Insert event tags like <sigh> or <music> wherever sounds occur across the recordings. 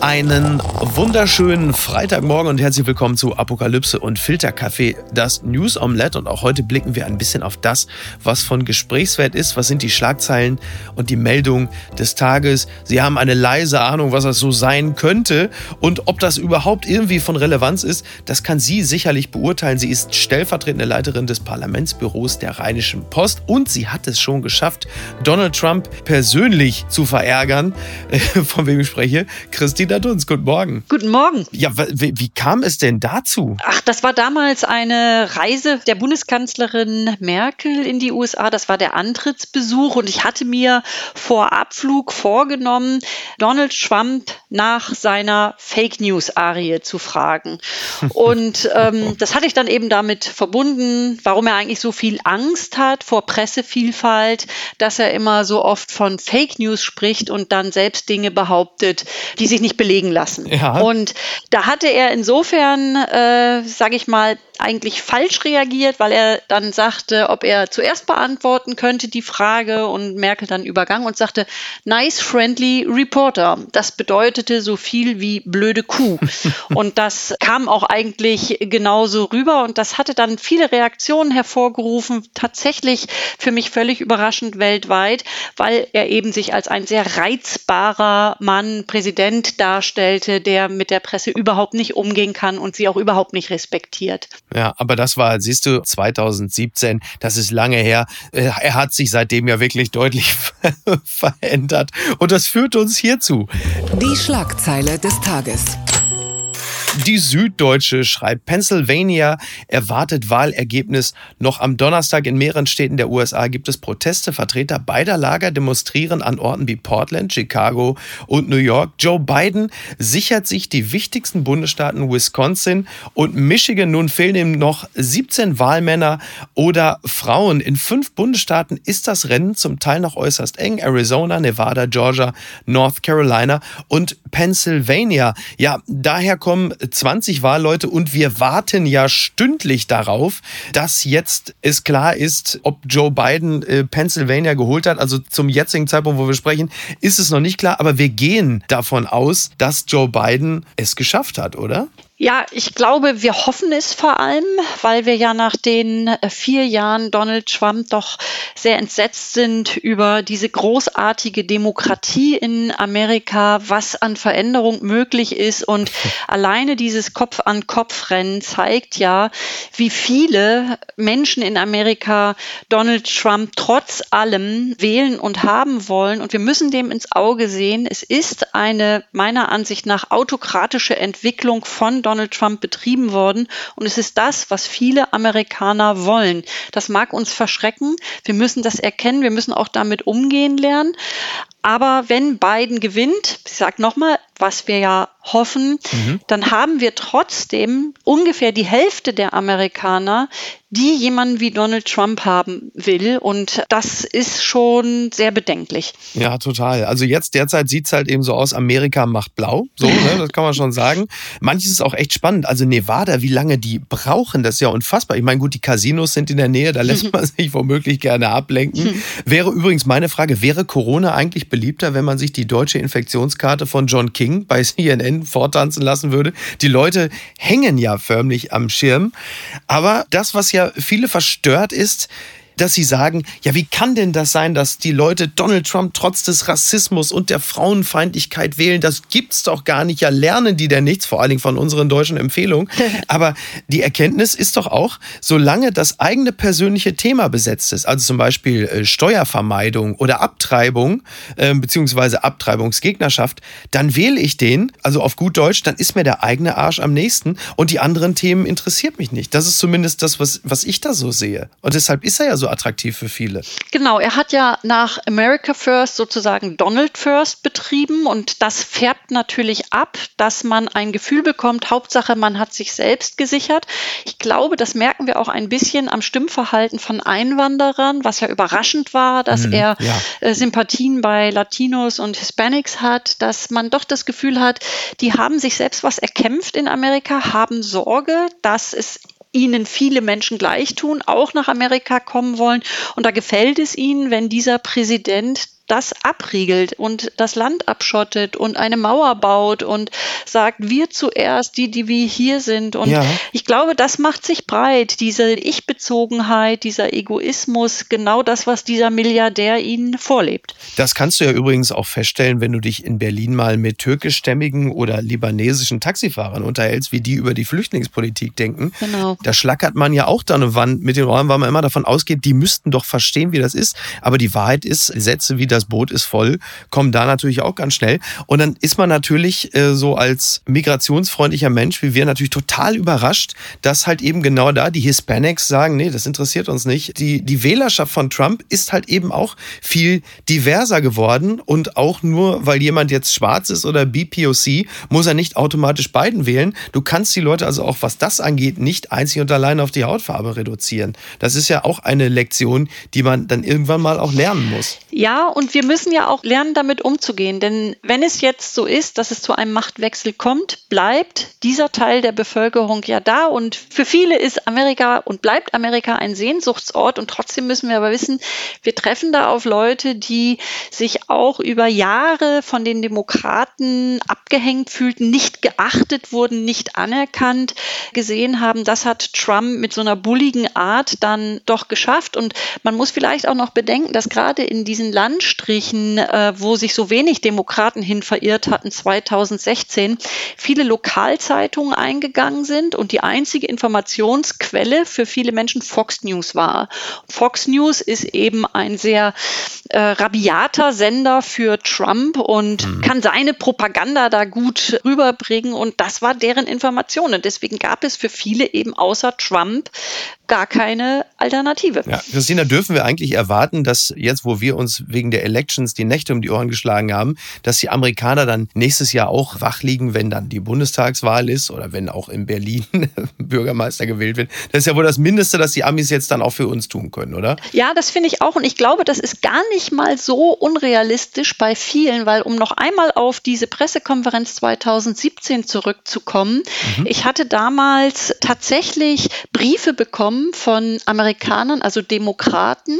Einen wunderschönen Freitagmorgen und herzlich willkommen zu Apokalypse und Filterkaffee, das News Omelette. Und auch heute blicken wir ein bisschen auf das, was von Gesprächswert ist. Was sind die Schlagzeilen und die Meldungen des Tages? Sie haben eine leise Ahnung, was das so sein könnte und ob das überhaupt irgendwie von Relevanz ist. Das kann sie sicherlich beurteilen. Sie ist stellvertretende Leiterin des Parlamentsbüros der Rheinischen Post und sie hat es schon geschafft, Donald Trump persönlich zu verärgern. <laughs> Von wem ich spreche? Christine Dunz, guten Morgen. Guten Morgen. Ja, wie, wie, kam es denn dazu? Ach, das war damals eine Reise der Bundeskanzlerin Merkel in die USA. Das war der Antrittsbesuch und ich hatte mir vor Abflug vorgenommen, Donald Trump nach seiner Fake News Arie zu fragen. Und ähm, <laughs> das hatte ich dann eben damit verbunden, warum er eigentlich so viel Angst hat vor Pressevielfalt, dass er immer so oft von Fake News spricht und dann selbst Dinge behauptet, die sich nicht belegen lassen. Ja. Und da hatte er insofern, äh, sage ich mal, eigentlich falsch reagiert, weil er dann sagte, ob er zuerst beantworten könnte die Frage und Merkel dann übergangen und sagte, nice friendly reporter. Das bedeutete so viel wie blöde Kuh. <laughs> und das kam auch eigentlich genauso rüber und das hatte dann viele Reaktionen hervorgerufen, tatsächlich für mich völlig überraschend weltweit, weil er eben sich als ein sehr reizbarer Mann, Präsident darstellte, der mit der Presse überhaupt nicht umgehen kann und sie auch überhaupt nicht respektiert. Ja, aber das war, siehst du, 2017, das ist lange her. Äh, er hat sich seitdem ja wirklich deutlich <laughs> verändert. Und das führt uns hierzu. Die Schlagzeile des Tages. Die Süddeutsche schreibt, Pennsylvania erwartet Wahlergebnis. Noch am Donnerstag in mehreren Städten der USA gibt es Proteste. Vertreter beider Lager demonstrieren an Orten wie Portland, Chicago und New York. Joe Biden sichert sich die wichtigsten Bundesstaaten Wisconsin und Michigan. Nun fehlen ihm noch 17 Wahlmänner oder Frauen. In fünf Bundesstaaten ist das Rennen zum Teil noch äußerst eng. Arizona, Nevada, Georgia, North Carolina und Pennsylvania. Ja, daher kommen 20 Wahlleute und wir warten ja stündlich darauf, dass jetzt es klar ist, ob Joe Biden äh, Pennsylvania geholt hat. Also zum jetzigen Zeitpunkt, wo wir sprechen, ist es noch nicht klar, aber wir gehen davon aus, dass Joe Biden es geschafft hat, oder? Ja, ich glaube, wir hoffen es vor allem, weil wir ja nach den äh, vier Jahren Donald Trump doch sehr entsetzt sind über diese großartige Demokratie in Amerika, was an Veränderung möglich ist. Und <laughs> alleine dieses Kopf-an-Kopf-Rennen zeigt ja, wie viele Menschen in Amerika Donald Trump trotz allem wählen und haben wollen. Und wir müssen dem ins Auge sehen. Es ist eine meiner Ansicht nach autokratische Entwicklung von Donald Donald Trump betrieben worden. Und es ist das, was viele Amerikaner wollen. Das mag uns verschrecken. Wir müssen das erkennen. Wir müssen auch damit umgehen lernen. Aber wenn Biden gewinnt, ich sage nochmal, was wir ja hoffen, mhm. dann haben wir trotzdem ungefähr die Hälfte der Amerikaner, die jemanden wie Donald Trump haben will. Und das ist schon sehr bedenklich. Ja, total. Also jetzt derzeit sieht es halt eben so aus, Amerika macht blau. So, <laughs> ne, das kann man schon sagen. Manches ist auch echt spannend. Also Nevada, wie lange die brauchen, das ist ja unfassbar. Ich meine, gut, die Casinos sind in der Nähe, da lässt <laughs> man sich womöglich gerne ablenken. <laughs> Wäre übrigens meine Frage, wäre Corona eigentlich beliebter, wenn man sich die deutsche Infektionskarte von John King bei <laughs> CNN vortanzen lassen würde? Die Leute hängen ja förmlich am Schirm. Aber das, was ja viele verstört ist, dass sie sagen, ja, wie kann denn das sein, dass die Leute Donald Trump trotz des Rassismus und der Frauenfeindlichkeit wählen? Das gibt's doch gar nicht. Ja, lernen die denn nichts, vor allen Dingen von unseren deutschen Empfehlungen. <laughs> Aber die Erkenntnis ist doch auch, solange das eigene persönliche Thema besetzt ist, also zum Beispiel äh, Steuervermeidung oder Abtreibung, äh, beziehungsweise Abtreibungsgegnerschaft, dann wähle ich den, also auf gut Deutsch, dann ist mir der eigene Arsch am nächsten und die anderen Themen interessiert mich nicht. Das ist zumindest das, was, was ich da so sehe. Und deshalb ist er ja so attraktiv für viele. Genau, er hat ja nach America First sozusagen Donald First betrieben und das färbt natürlich ab, dass man ein Gefühl bekommt, Hauptsache man hat sich selbst gesichert. Ich glaube, das merken wir auch ein bisschen am Stimmverhalten von Einwanderern, was ja überraschend war, dass mhm, er ja. Äh, Sympathien bei Latinos und Hispanics hat, dass man doch das Gefühl hat, die haben sich selbst was erkämpft in Amerika, haben Sorge, dass es ihnen viele Menschen gleich tun, auch nach Amerika kommen wollen. Und da gefällt es ihnen, wenn dieser Präsident das abriegelt und das Land abschottet und eine Mauer baut und sagt, wir zuerst, die, die wir hier sind. Und ja. ich glaube, das macht sich breit, diese Ich-Bezogenheit, dieser Egoismus, genau das, was dieser Milliardär ihnen vorlebt. Das kannst du ja übrigens auch feststellen, wenn du dich in Berlin mal mit türkischstämmigen oder libanesischen Taxifahrern unterhältst, wie die über die Flüchtlingspolitik denken. Genau. Da schlackert man ja auch da eine Wand mit den Räumen, weil man immer davon ausgeht, die müssten doch verstehen, wie das ist. Aber die Wahrheit ist, Sätze wie das das Boot ist voll, kommen da natürlich auch ganz schnell. Und dann ist man natürlich äh, so als migrationsfreundlicher Mensch wie wir natürlich total überrascht, dass halt eben genau da die Hispanics sagen, nee, das interessiert uns nicht. Die, die Wählerschaft von Trump ist halt eben auch viel diverser geworden und auch nur, weil jemand jetzt schwarz ist oder BPOC, muss er nicht automatisch Biden wählen. Du kannst die Leute also auch, was das angeht, nicht einzig und allein auf die Hautfarbe reduzieren. Das ist ja auch eine Lektion, die man dann irgendwann mal auch lernen muss. Ja, und wir müssen ja auch lernen, damit umzugehen. Denn wenn es jetzt so ist, dass es zu einem Machtwechsel kommt, bleibt dieser Teil der Bevölkerung ja da. Und für viele ist Amerika und bleibt Amerika ein Sehnsuchtsort. Und trotzdem müssen wir aber wissen, wir treffen da auf Leute, die sich auch über Jahre von den Demokraten abgehängt fühlten, nicht geachtet wurden, nicht anerkannt gesehen haben. Das hat Trump mit so einer bulligen Art dann doch geschafft. Und man muss vielleicht auch noch bedenken, dass gerade in diesen Landstrichen Anführungsstrichen, äh, wo sich so wenig Demokraten hin verirrt hatten, 2016, viele Lokalzeitungen eingegangen sind und die einzige Informationsquelle für viele Menschen Fox News war. Fox News ist eben ein sehr äh, rabiater Sender für Trump und mhm. kann seine Propaganda da gut rüberbringen und das war deren Information. Und deswegen gab es für viele eben außer Trump gar keine Alternative. Ja, Christina, dürfen wir eigentlich erwarten, dass jetzt, wo wir uns wegen der Elections die Nächte um die Ohren geschlagen haben, dass die Amerikaner dann nächstes Jahr auch wach liegen, wenn dann die Bundestagswahl ist oder wenn auch in Berlin <laughs> Bürgermeister gewählt wird? Das ist ja wohl das Mindeste, dass die Amis jetzt dann auch für uns tun können, oder? Ja, das finde ich auch. Und ich glaube, das ist gar nicht mal so unrealistisch bei vielen, weil um noch einmal auf diese Pressekonferenz 2017 zurückzukommen, mhm. ich hatte damals tatsächlich Briefe bekommen von Amerikanern, also Demokraten,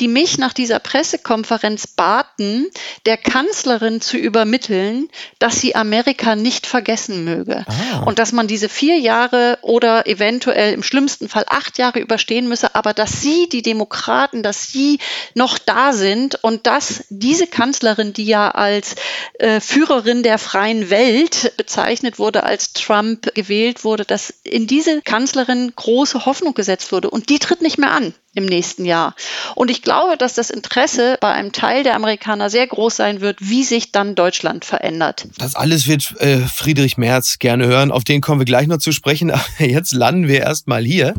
die mich nach dieser Pressekonferenz baten, der Kanzlerin zu übermitteln, dass sie Amerika nicht vergessen möge. Ah. Und dass man diese vier Jahre oder eventuell im schlimmsten Fall acht Jahre überstehen müsse, aber dass sie, die Demokraten, dass sie noch da sind und dass diese Kanzlerin, die ja als äh, Führerin der freien Welt bezeichnet wurde, als Trump gewählt wurde, dass in diese Kanzlerin große Hoffnung gesetzt gesetzt wurde. Und die tritt nicht mehr an im nächsten Jahr. Und ich glaube, dass das Interesse bei einem Teil der Amerikaner sehr groß sein wird, wie sich dann Deutschland verändert. Das alles wird äh, Friedrich Merz gerne hören. Auf den kommen wir gleich noch zu sprechen. <laughs> Aber jetzt landen wir erst mal hier.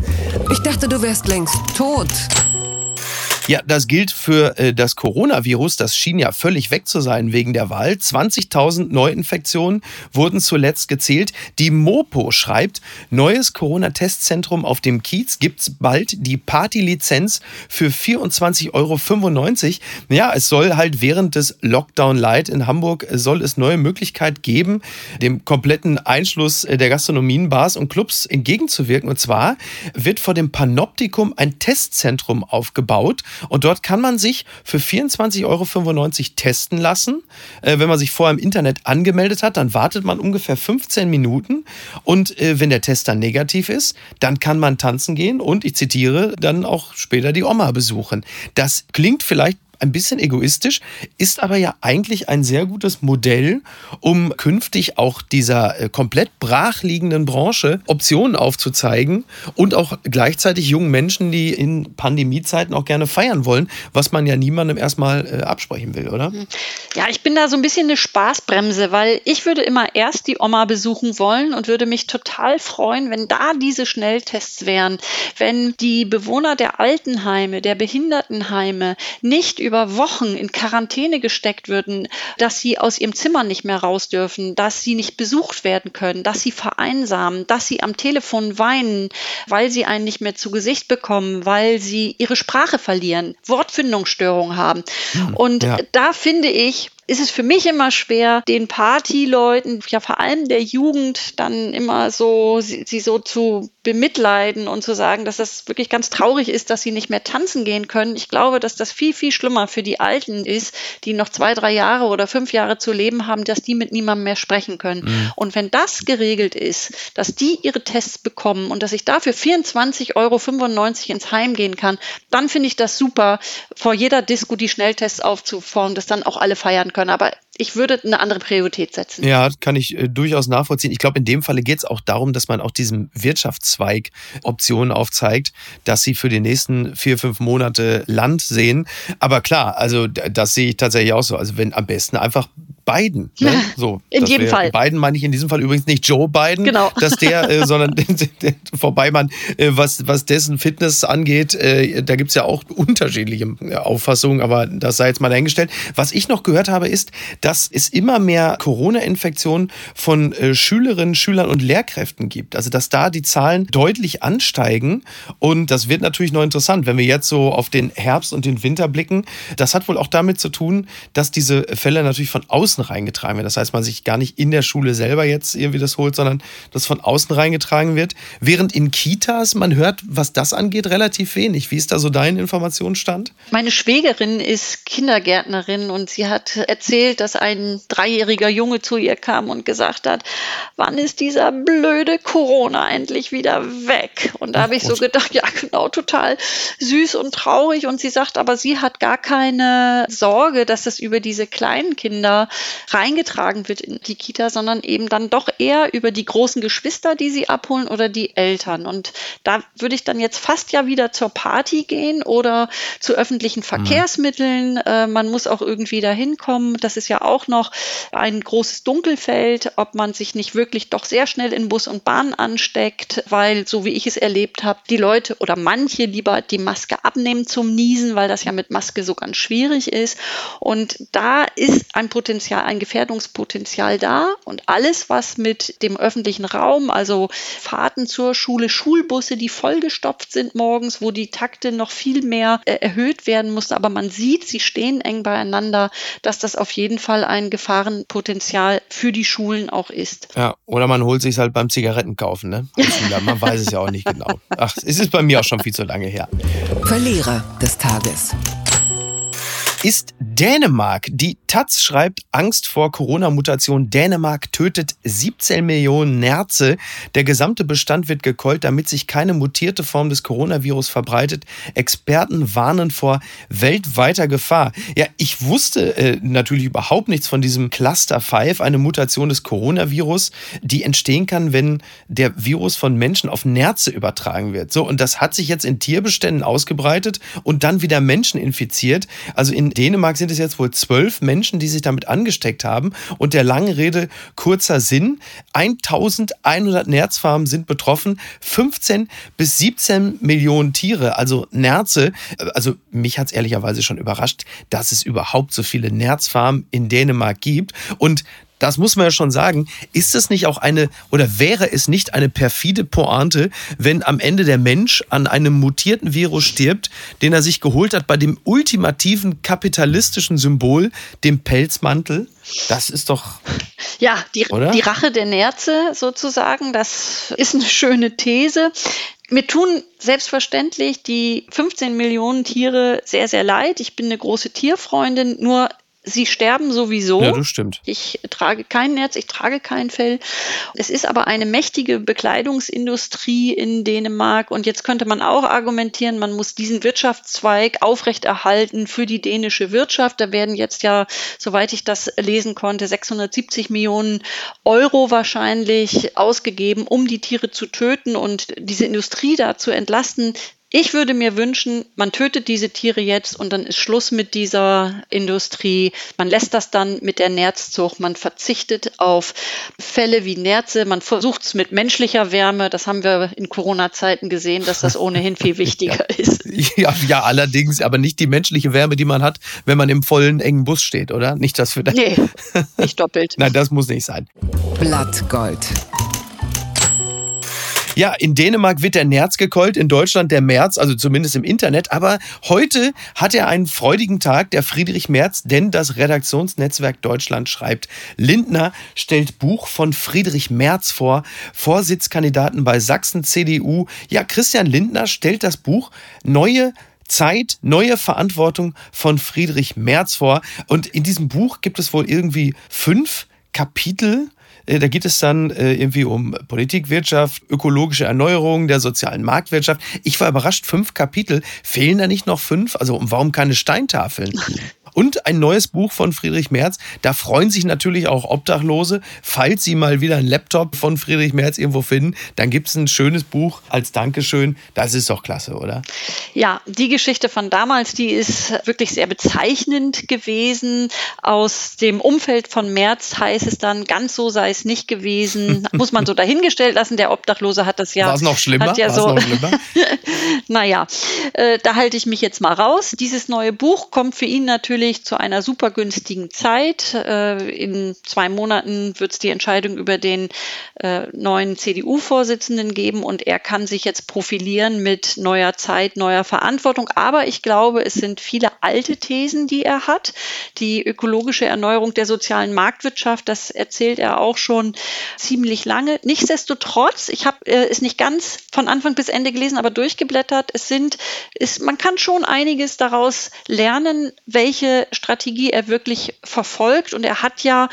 Ich dachte, du wärst längst tot. Ja, das gilt für äh, das Coronavirus. Das schien ja völlig weg zu sein wegen der Wahl. 20.000 Neuinfektionen wurden zuletzt gezählt. Die Mopo schreibt, neues Corona-Testzentrum auf dem Kiez gibt's bald die Party-Lizenz für 24,95 Euro. Ja, es soll halt während des Lockdown Light in Hamburg soll es neue Möglichkeit geben, dem kompletten Einschluss der Gastronomien, Bars und Clubs entgegenzuwirken. Und zwar wird vor dem Panoptikum ein Testzentrum aufgebaut und dort kann man sich für 24,95 Euro testen lassen. Äh, wenn man sich vorher im Internet angemeldet hat, dann wartet man ungefähr 15 Minuten. Und äh, wenn der Test dann negativ ist, dann kann man tanzen gehen und, ich zitiere, dann auch später die Oma besuchen. Das klingt vielleicht ein bisschen egoistisch, ist aber ja eigentlich ein sehr gutes Modell, um künftig auch dieser äh, komplett brachliegenden Branche Optionen aufzuzeigen und auch gleichzeitig jungen Menschen, die in Pandemiezeiten auch gerne feiern wollen, was man ja niemandem erstmal äh, absprechen will, oder? Hm. Ja, ich bin da so ein bisschen eine Spaßbremse, weil ich würde immer erst die Oma besuchen wollen und würde mich total freuen, wenn da diese Schnelltests wären, wenn die Bewohner der Altenheime, der Behindertenheime nicht über Wochen in Quarantäne gesteckt würden, dass sie aus ihrem Zimmer nicht mehr raus dürfen, dass sie nicht besucht werden können, dass sie vereinsamen, dass sie am Telefon weinen, weil sie einen nicht mehr zu Gesicht bekommen, weil sie ihre Sprache verlieren, Wortfindungsstörungen haben. Hm, Und ja. da finde ich, ist es für mich immer schwer, den Partyleuten, ja vor allem der Jugend, dann immer so, sie, sie so zu bemitleiden und zu sagen, dass das wirklich ganz traurig ist, dass sie nicht mehr tanzen gehen können. Ich glaube, dass das viel, viel schlimmer für die Alten ist, die noch zwei, drei Jahre oder fünf Jahre zu leben haben, dass die mit niemandem mehr sprechen können. Mhm. Und wenn das geregelt ist, dass die ihre Tests bekommen und dass ich dafür 24,95 Euro ins Heim gehen kann, dann finde ich das super, vor jeder Disco die Schnelltests aufzufordern, dass dann auch alle feiern können. Aber ich würde eine andere Priorität setzen. Ja, kann ich äh, durchaus nachvollziehen. Ich glaube, in dem Falle geht es auch darum, dass man auch diesem Wirtschaftszweig Optionen aufzeigt, dass sie für die nächsten vier, fünf Monate Land sehen. Aber klar, also das sehe ich tatsächlich auch so. Also wenn am besten einfach Biden. Ne? So, in jedem wir, Fall. Biden meine ich in diesem Fall übrigens nicht Joe Biden, genau. <laughs> dass der, äh, sondern vorbei man, äh, was, was dessen Fitness angeht, äh, da gibt es ja auch unterschiedliche äh, Auffassungen, aber das sei jetzt mal dahingestellt. Was ich noch gehört habe, ist, dass es immer mehr Corona-Infektionen von äh, Schülerinnen, Schülern und Lehrkräften gibt. Also dass da die Zahlen deutlich ansteigen und das wird natürlich noch interessant, wenn wir jetzt so auf den Herbst und den Winter blicken. Das hat wohl auch damit zu tun, dass diese Fälle natürlich von außen außen reingetragen wird. Das heißt, man sich gar nicht in der Schule selber jetzt irgendwie das holt, sondern das von außen reingetragen wird. Während in Kitas, man hört, was das angeht, relativ wenig. Wie ist da so dein Informationsstand? Meine Schwägerin ist Kindergärtnerin und sie hat erzählt, dass ein dreijähriger Junge zu ihr kam und gesagt hat, wann ist dieser blöde Corona endlich wieder weg? Und da habe ich so gedacht, ja genau, total süß und traurig. Und sie sagt, aber sie hat gar keine Sorge, dass es über diese kleinen Kinder reingetragen wird in die Kita, sondern eben dann doch eher über die großen Geschwister, die sie abholen oder die Eltern. Und da würde ich dann jetzt fast ja wieder zur Party gehen oder zu öffentlichen mhm. Verkehrsmitteln. Mhm. Äh, man muss auch irgendwie dahin kommen. Das ist ja auch noch ein großes Dunkelfeld, ob man sich nicht wirklich doch sehr schnell in Bus und Bahn ansteckt, weil, so wie ich es erlebt habe, die Leute oder manche lieber die Maske abnehmen zum Niesen, weil das ja mit Maske so ganz schwierig ist. Und da ist ein Potenzial Potenzial, ein Gefährdungspotenzial da und alles, was mit dem öffentlichen Raum, also Fahrten zur Schule, Schulbusse, die vollgestopft sind morgens, wo die Takte noch viel mehr äh, erhöht werden mussten, aber man sieht, sie stehen eng beieinander, dass das auf jeden Fall ein Gefahrenpotenzial für die Schulen auch ist. Ja, oder man holt sich halt beim Zigarettenkaufen, ne? Man weiß es ja auch nicht genau. Ach, es ist bei mir auch schon viel zu lange her. Verlierer des Tages ist Dänemark. Die Taz schreibt Angst vor Corona-Mutation. Dänemark tötet 17 Millionen Nerze. Der gesamte Bestand wird gekeult, damit sich keine mutierte Form des Coronavirus verbreitet. Experten warnen vor weltweiter Gefahr. Ja, ich wusste äh, natürlich überhaupt nichts von diesem Cluster 5, eine Mutation des Coronavirus, die entstehen kann, wenn der Virus von Menschen auf Nerze übertragen wird. So, und das hat sich jetzt in Tierbeständen ausgebreitet und dann wieder Menschen infiziert. Also in Dänemark sind es jetzt wohl zwölf Menschen, die sich damit angesteckt haben. Und der langen Rede kurzer Sinn. 1100 Nerzfarmen sind betroffen. 15 bis 17 Millionen Tiere, also Nerze. Also mich hat es ehrlicherweise schon überrascht, dass es überhaupt so viele Nerzfarmen in Dänemark gibt. Und das muss man ja schon sagen, ist es nicht auch eine oder wäre es nicht eine perfide Pointe, wenn am Ende der Mensch an einem mutierten Virus stirbt, den er sich geholt hat bei dem ultimativen kapitalistischen Symbol, dem Pelzmantel? Das ist doch. Ja, die, die Rache der Nerze sozusagen, das ist eine schöne These. Mir tun selbstverständlich die 15 Millionen Tiere sehr, sehr leid. Ich bin eine große Tierfreundin, nur Sie sterben sowieso. Ja, das stimmt. Ich trage kein Netz, ich trage kein Fell. Es ist aber eine mächtige Bekleidungsindustrie in Dänemark und jetzt könnte man auch argumentieren, man muss diesen Wirtschaftszweig aufrechterhalten für die dänische Wirtschaft. Da werden jetzt ja, soweit ich das lesen konnte, 670 Millionen Euro wahrscheinlich ausgegeben, um die Tiere zu töten und diese Industrie da zu entlasten. Ich würde mir wünschen, man tötet diese Tiere jetzt und dann ist Schluss mit dieser Industrie. Man lässt das dann mit der Nerzzucht. Man verzichtet auf Fälle wie Nerze. Man versucht es mit menschlicher Wärme. Das haben wir in Corona-Zeiten gesehen, dass das ohnehin viel <laughs> wichtiger ja. ist. <laughs> Ja, ja, allerdings, aber nicht die menschliche Wärme, die man hat, wenn man im vollen, engen Bus steht, oder? Nicht das für das. Nee, <laughs> nicht doppelt. Nein, das muss nicht sein. Blattgold. Ja, in Dänemark wird der Nerz gekeult, in Deutschland der März, also zumindest im Internet. Aber heute hat er einen freudigen Tag, der Friedrich Merz, denn das Redaktionsnetzwerk Deutschland schreibt, Lindner stellt Buch von Friedrich Merz vor, Vorsitzkandidaten bei Sachsen CDU. Ja, Christian Lindner stellt das Buch Neue Zeit, neue Verantwortung von Friedrich Merz vor. Und in diesem Buch gibt es wohl irgendwie fünf Kapitel äh, da geht es dann äh, irgendwie um Politik, Wirtschaft, ökologische Erneuerung der sozialen Marktwirtschaft. Ich war überrascht, fünf Kapitel. Fehlen da nicht noch fünf? Also warum keine Steintafeln? <laughs> Und ein neues Buch von Friedrich Merz. Da freuen sich natürlich auch Obdachlose. Falls Sie mal wieder einen Laptop von Friedrich Merz irgendwo finden, dann gibt es ein schönes Buch als Dankeschön. Das ist doch klasse, oder? Ja, die Geschichte von damals, die ist wirklich sehr bezeichnend gewesen. Aus dem Umfeld von Merz heißt es dann, ganz so sei es nicht gewesen. <laughs> Muss man so dahingestellt lassen. Der Obdachlose hat das ja. War es noch schlimmer? Hat ja so, <laughs> naja, äh, da halte ich mich jetzt mal raus. Dieses neue Buch kommt für ihn natürlich natürlich zu einer super günstigen Zeit. Äh, in zwei Monaten wird es die Entscheidung über den äh, neuen CDU-Vorsitzenden geben und er kann sich jetzt profilieren mit neuer Zeit, neuer Verantwortung. Aber ich glaube, es sind viele alte Thesen, die er hat. Die ökologische Erneuerung der sozialen Marktwirtschaft, das erzählt er auch schon ziemlich lange. Nichtsdestotrotz, ich habe äh, es nicht ganz von Anfang bis Ende gelesen, aber durchgeblättert. Es sind, ist, man kann schon einiges daraus lernen, welche welche Strategie er wirklich verfolgt. Und er hat ja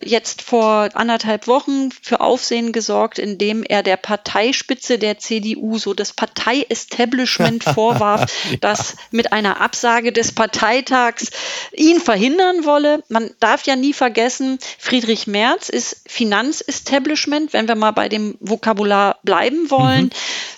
jetzt vor anderthalb Wochen für Aufsehen gesorgt, indem er der Parteispitze der CDU so das Partei-Establishment <laughs> vorwarf, ja. das mit einer Absage des Parteitags ihn verhindern wolle. Man darf ja nie vergessen, Friedrich Merz ist Finanzestablishment, wenn wir mal bei dem Vokabular bleiben wollen. Mhm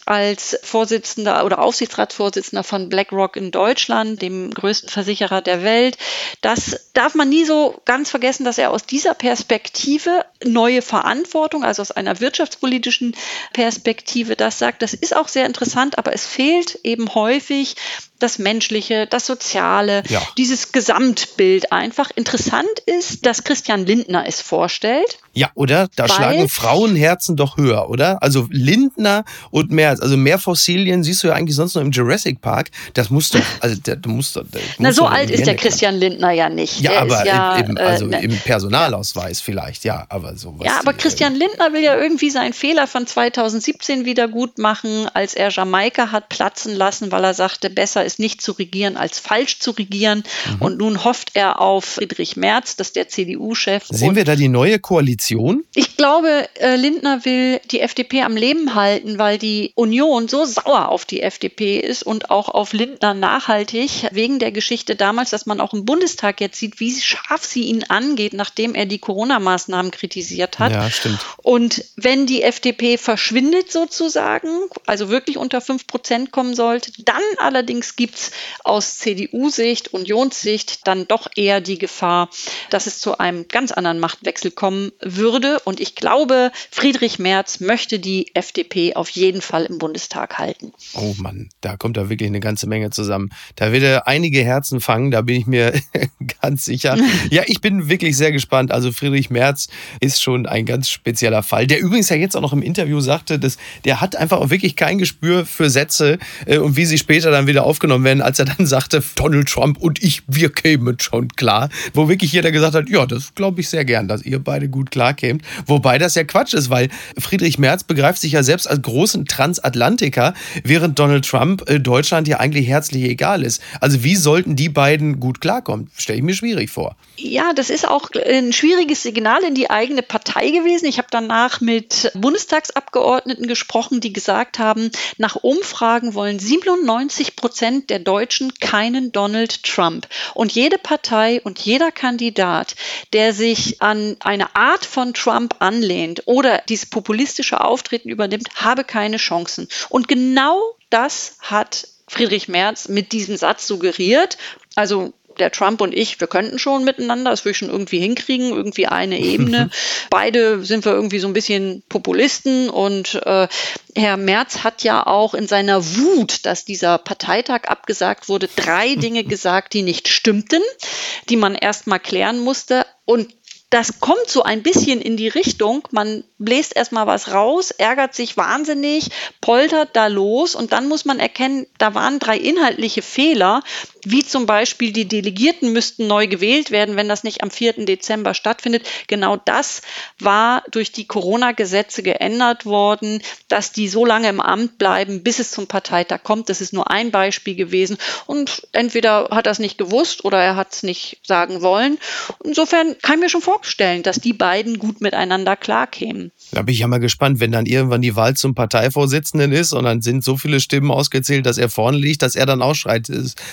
als Vorsitzender oder Aufsichtsratsvorsitzender von BlackRock in Deutschland, dem größten Versicherer der Welt. Das darf man nie so ganz vergessen, dass er aus dieser Perspektive neue Verantwortung, also aus einer wirtschaftspolitischen Perspektive, das sagt. Das ist auch sehr interessant, aber es fehlt eben häufig das Menschliche, das Soziale, ja. dieses Gesamtbild einfach. Interessant ist, dass Christian Lindner es vorstellt. Ja, oder? Da schlagen Frauenherzen doch höher, oder? Also Lindner und mehr, also mehr Fossilien siehst du ja eigentlich sonst nur im Jurassic Park. Das muss doch, also der, du musst doch. Na, so alt ist der Christian Lindner ja nicht. Ja, der aber ja, im, also äh, im Personalausweis vielleicht, ja, aber sowas. Ja, aber die, Christian Lindner will ja irgendwie seinen Fehler von 2017 wieder gut machen, als er Jamaika hat platzen lassen, weil er sagte, besser ist nicht zu regieren als falsch zu regieren. Mhm. Und nun hofft er auf Friedrich Merz, dass der CDU-Chef. Sehen wir da die neue Koalition? Koalition? Ich glaube, äh, Lindner will die FDP am Leben halten, weil die Union so sauer auf die FDP ist und auch auf Lindner nachhaltig, wegen der Geschichte damals, dass man auch im Bundestag jetzt sieht, wie scharf sie ihn angeht, nachdem er die Corona-Maßnahmen kritisiert hat. Ja, stimmt. Und wenn die FDP verschwindet sozusagen, also wirklich unter 5 Prozent kommen sollte, dann allerdings gibt es aus CDU-Sicht, Unionssicht dann doch eher die Gefahr, dass es zu einem ganz anderen Machtwechsel kommen würde. Und ich glaube, Friedrich Merz möchte die FDP auf jeden Fall im Bundestag halten. Oh Mann, da kommt da wirklich eine ganze Menge zusammen. Da wird er einige Herzen fangen, da bin ich mir <laughs> ganz sicher. <laughs> Ja, ich bin wirklich sehr gespannt. Also Friedrich Merz ist schon ein ganz spezieller Fall, der übrigens ja jetzt auch noch im Interview sagte, dass der hat einfach auch wirklich kein Gespür für Sätze äh, und wie sie später dann wieder aufgenommen werden, als er dann sagte, Donald Trump und ich, wir kämen schon klar. Wo wirklich jeder gesagt hat, ja, das glaube ich sehr gern, dass ihr beide gut klar klarkämt. Wobei das ja Quatsch ist, weil Friedrich Merz begreift sich ja selbst als großen Transatlantiker, während Donald Trump äh, Deutschland ja eigentlich herzlich egal ist. Also wie sollten die beiden gut klarkommen? Stelle ich mir schwierig vor. Ja, das ist auch ein schwieriges Signal in die eigene Partei gewesen. Ich habe danach mit Bundestagsabgeordneten gesprochen, die gesagt haben, nach Umfragen wollen 97 Prozent der Deutschen keinen Donald Trump. Und jede Partei und jeder Kandidat, der sich an eine Art von Trump anlehnt oder dieses populistische Auftreten übernimmt, habe keine Chancen. Und genau das hat Friedrich Merz mit diesem Satz suggeriert. Also der Trump und ich, wir könnten schon miteinander, das würde ich schon irgendwie hinkriegen, irgendwie eine Ebene. <laughs> Beide sind wir irgendwie so ein bisschen Populisten und äh, Herr Merz hat ja auch in seiner Wut, dass dieser Parteitag abgesagt wurde, drei <laughs> Dinge gesagt, die nicht stimmten, die man erst mal klären musste. Und das kommt so ein bisschen in die Richtung, man bläst erstmal was raus, ärgert sich wahnsinnig, poltert da los und dann muss man erkennen, da waren drei inhaltliche Fehler, wie zum Beispiel die Delegierten müssten neu gewählt werden, wenn das nicht am 4. Dezember stattfindet. Genau das war durch die Corona-Gesetze geändert worden, dass die so lange im Amt bleiben, bis es zum Parteitag kommt. Das ist nur ein Beispiel gewesen. Und entweder hat er es nicht gewusst oder er hat es nicht sagen wollen. Insofern kann ich mir schon vorstellen, dass die beiden gut miteinander klarkämen. Da bin ich ja mal gespannt, wenn dann irgendwann die Wahl zum Parteivorsitzenden ist und dann sind so viele Stimmen ausgezählt, dass er vorne liegt, dass er dann auch schreit,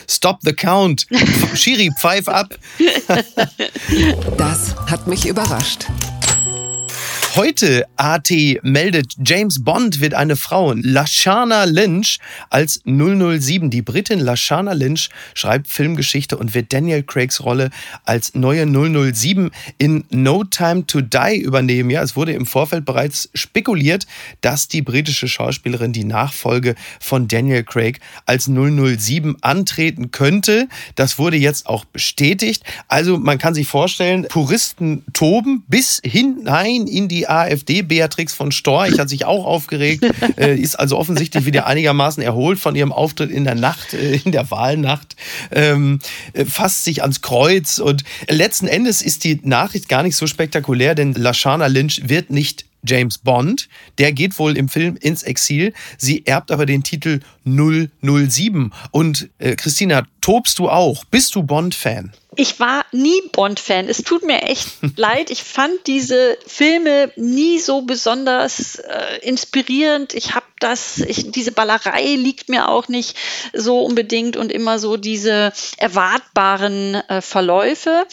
Stop the count. <laughs> Schiri, pfeif ab. <laughs> <laughs> das hat mich überrascht. Heute AT meldet, James Bond wird eine Frau. Lashana Lynch als 007. Die Britin Lashana Lynch schreibt Filmgeschichte und wird Daniel Craigs Rolle als neue 007 in No Time to Die übernehmen. Ja, es wurde im Vorfeld bereits spekuliert, dass die britische Schauspielerin die Nachfolge von Daniel Craig als 007 antreten könnte. Das wurde jetzt auch bestätigt. Also man kann sich vorstellen, Puristen toben bis hinein in die die AfD, Beatrix von Storch, hat sich auch aufgeregt, <laughs> äh, ist also offensichtlich wieder einigermaßen erholt von ihrem Auftritt in der Nacht, äh, in der Wahlnacht, ähm, äh, fasst sich ans Kreuz und letzten Endes ist die Nachricht gar nicht so spektakulär, denn Lashana Lynch wird nicht James Bond. Der geht wohl im Film ins Exil. Sie erbt aber den Titel 007. Und äh, Christina, tobst du auch? Bist du Bond-Fan? Ich war nie Bond-Fan. Es tut mir echt <laughs> leid. Ich fand diese Filme nie so besonders äh, inspirierend. Ich habe das, ich, diese Ballerei liegt mir auch nicht so unbedingt und immer so diese erwartbaren äh, Verläufe.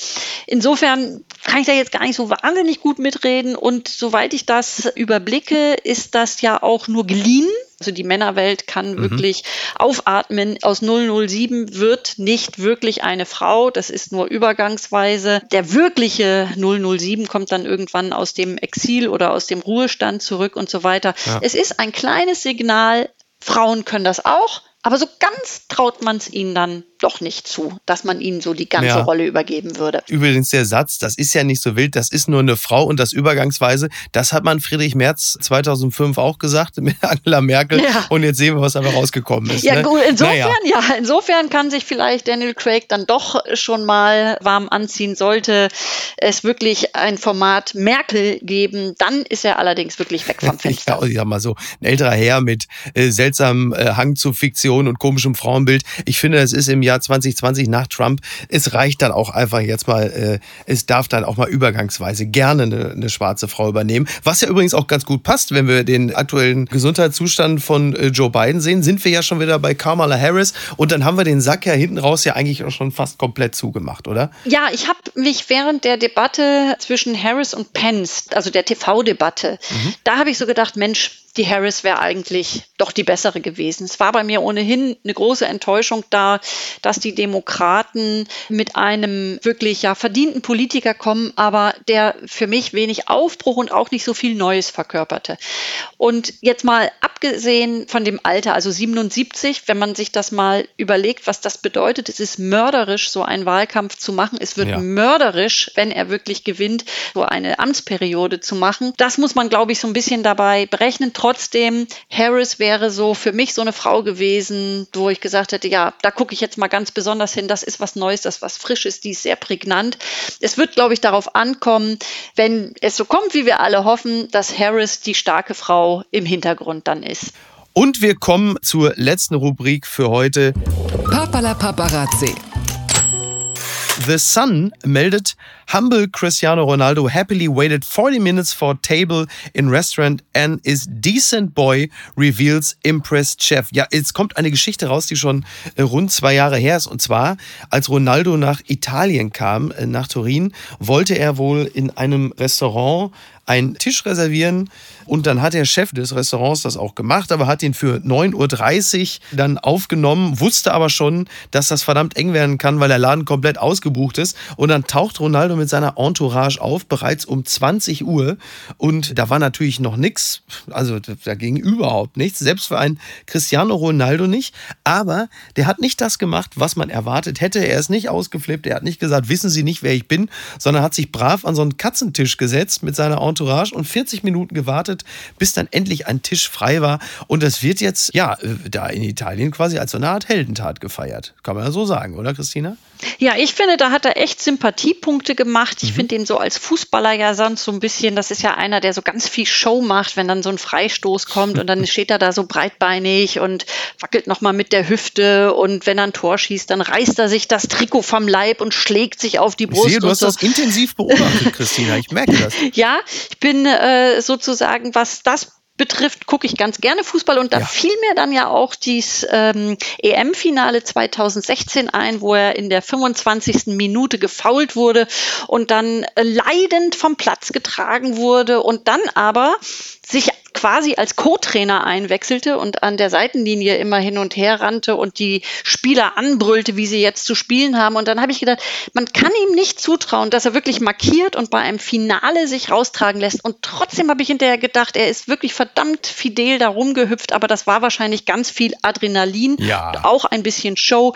Insofern kann ich da jetzt gar nicht so wahnsinnig gut mitreden. Und soweit ich das überblicke, ist das ja auch nur geliehen. Also die Männerwelt kann mhm. wirklich aufatmen. Aus 007 wird nicht wirklich eine Frau. Das ist nur übergangsweise. Der wirkliche 007 kommt dann irgendwann aus dem Exil oder aus dem Ruhestand zurück und so weiter. Ja. Es ist ein kleines Signal. Frauen können das auch. Aber so ganz traut man es ihnen dann doch nicht zu, dass man ihnen so die ganze ja. Rolle übergeben würde. Übrigens der Satz, das ist ja nicht so wild, das ist nur eine Frau und das übergangsweise, das hat man Friedrich Merz 2005 auch gesagt <laughs> mit Angela Merkel ja. und jetzt sehen wir, was dabei rausgekommen ist. Ja ne? gut, insofern naja. ja, insofern kann sich vielleicht Daniel Craig dann doch schon mal warm anziehen, sollte es wirklich ein Format Merkel geben, dann ist er allerdings wirklich weg vom <laughs> Fenster. ja, ich sag mal so, ein älterer Herr mit äh, seltsamem äh, Hang zu Fiktion und komischem Frauenbild. Ich finde, das ist im Jahr 2020 nach Trump. Es reicht dann auch einfach jetzt mal, äh, es darf dann auch mal übergangsweise gerne eine, eine, schwarze Frau übernehmen. Was ja übrigens auch ganz gut passt, wenn wir den aktuellen Gesundheitszustand von äh, Joe Biden sehen, sind wir ja schon wieder bei Kamala Harris und dann haben wir den Sack ja hinten raus ja eigentlich auch schon fast komplett zugemacht, oder? Ja, ich habe mich während der Debatte zwischen Harris und Pence, also der TV-Debatte, mhm. da habe ich so gedacht, Mensch, die Harris wäre eigentlich doch die bessere gewesen. Es war bei mir ohnehin eine große Enttäuschung da, dass die Demokraten mit einem wirklich ja verdienten Politiker kommen, aber der für mich wenig Aufbruch und auch nicht so viel Neues verkörperte. Und jetzt mal abgesehen von dem Alter, also 77, wenn man sich das mal überlegt, was das bedeutet, es ist mörderisch, so einen Wahlkampf zu machen. Es wird ja. mörderisch, wenn er wirklich gewinnt, so eine Amtsperiode zu machen. Das muss man, glaube ich, so ein bisschen dabei berechnen. Trotzdem, Harris wäre so für mich so eine Frau gewesen, wo ich gesagt hätte, ja, da gucke ich jetzt mal ganz besonders hin. Das ist was Neues, das ist was Frisches, die ist sehr prägnant. Es wird, glaube ich, darauf ankommen, wenn es so kommt, wie wir alle hoffen, dass Harris die starke Frau im Hintergrund dann ist. Und wir kommen zur letzten Rubrik für heute. Papala Paparazzi. The Sun meldet, humble Cristiano Ronaldo happily waited 40 minutes for table in restaurant and is decent boy reveals impressed chef. Ja, jetzt kommt eine Geschichte raus, die schon äh, rund zwei Jahre her ist. Und zwar, als Ronaldo nach Italien kam, äh, nach Turin, wollte er wohl in einem Restaurant einen Tisch reservieren und dann hat der Chef des Restaurants das auch gemacht, aber hat ihn für 9.30 Uhr dann aufgenommen, wusste aber schon, dass das verdammt eng werden kann, weil der Laden komplett ausgebucht ist. Und dann taucht Ronaldo mit seiner Entourage auf, bereits um 20 Uhr. Und da war natürlich noch nichts, also da ging überhaupt nichts, selbst für einen Cristiano Ronaldo nicht. Aber der hat nicht das gemacht, was man erwartet hätte. Er ist nicht ausgeflippt, er hat nicht gesagt, wissen Sie nicht, wer ich bin, sondern hat sich brav an so einen Katzentisch gesetzt mit seiner Entourage und 40 Minuten gewartet, bis dann endlich ein Tisch frei war. Und das wird jetzt, ja, äh, da in Italien quasi als so eine Art Heldentat gefeiert. Kann man ja so sagen, oder Christina? Ja, ich finde, da hat er echt Sympathiepunkte gemacht. Ich mhm. finde ihn so als Fußballer ja sonst so ein bisschen, das ist ja einer, der so ganz viel Show macht, wenn dann so ein Freistoß kommt und dann <laughs> steht er da so breitbeinig und wackelt nochmal mit der Hüfte und wenn er ein Tor schießt, dann reißt er sich das Trikot vom Leib und schlägt sich auf die Brust. Ich sehe, du hast so. das intensiv beobachtet, Christina. Ich merke das. <laughs> ja, ich bin äh, sozusagen, was das betrifft, gucke ich ganz gerne Fußball und da ja. fiel mir dann ja auch dieses ähm, EM-Finale 2016 ein, wo er in der 25. Minute gefault wurde und dann äh, leidend vom Platz getragen wurde und dann aber sich quasi als Co-Trainer einwechselte und an der Seitenlinie immer hin und her rannte und die Spieler anbrüllte, wie sie jetzt zu spielen haben. Und dann habe ich gedacht, man kann ihm nicht zutrauen, dass er wirklich markiert und bei einem Finale sich raustragen lässt. Und trotzdem habe ich hinterher gedacht, er ist wirklich verdammt fidel da rumgehüpft, aber das war wahrscheinlich ganz viel Adrenalin, ja. auch ein bisschen Show.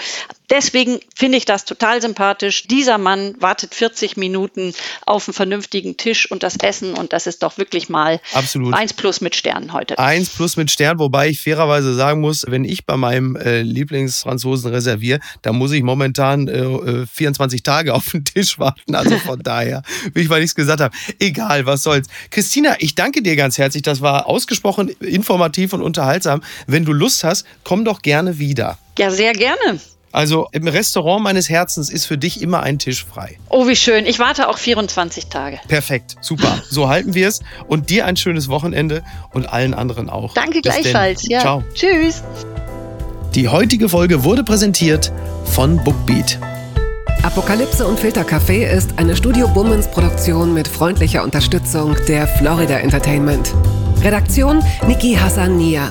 Deswegen finde ich das total sympathisch. Dieser Mann wartet 40 Minuten auf einen vernünftigen Tisch und das Essen und das ist doch wirklich mal Absolut. eins plus mit Sternen heute. Eins plus mit Stern, wobei ich fairerweise sagen muss, wenn ich bei meinem äh, Lieblingsfranzosen reserviere, da muss ich momentan äh, 24 äh, Tage auf den Tisch warten. Also von <laughs> daher, wie ich mal nichts gesagt habe. Egal, was soll's. Christina, ich danke dir ganz herzlich. Das war ausgesprochen informativ und unterhaltsam. Wenn du Lust hast, komm doch gerne wieder. Ja, sehr gerne. Also im Restaurant meines Herzens ist für dich immer ein Tisch frei. Oh, wie schön. Ich warte auch 24 Tage. Perfekt, super. So halten wir es. Und dir ein schönes Wochenende und allen anderen auch. Danke Bis gleichfalls. Ja. Ciao. Tschüss. Die heutige Folge wurde präsentiert von Bookbeat. Apokalypse und Filtercafé ist eine Studio Bummens Produktion mit freundlicher Unterstützung der Florida Entertainment. Redaktion Niki Hassania.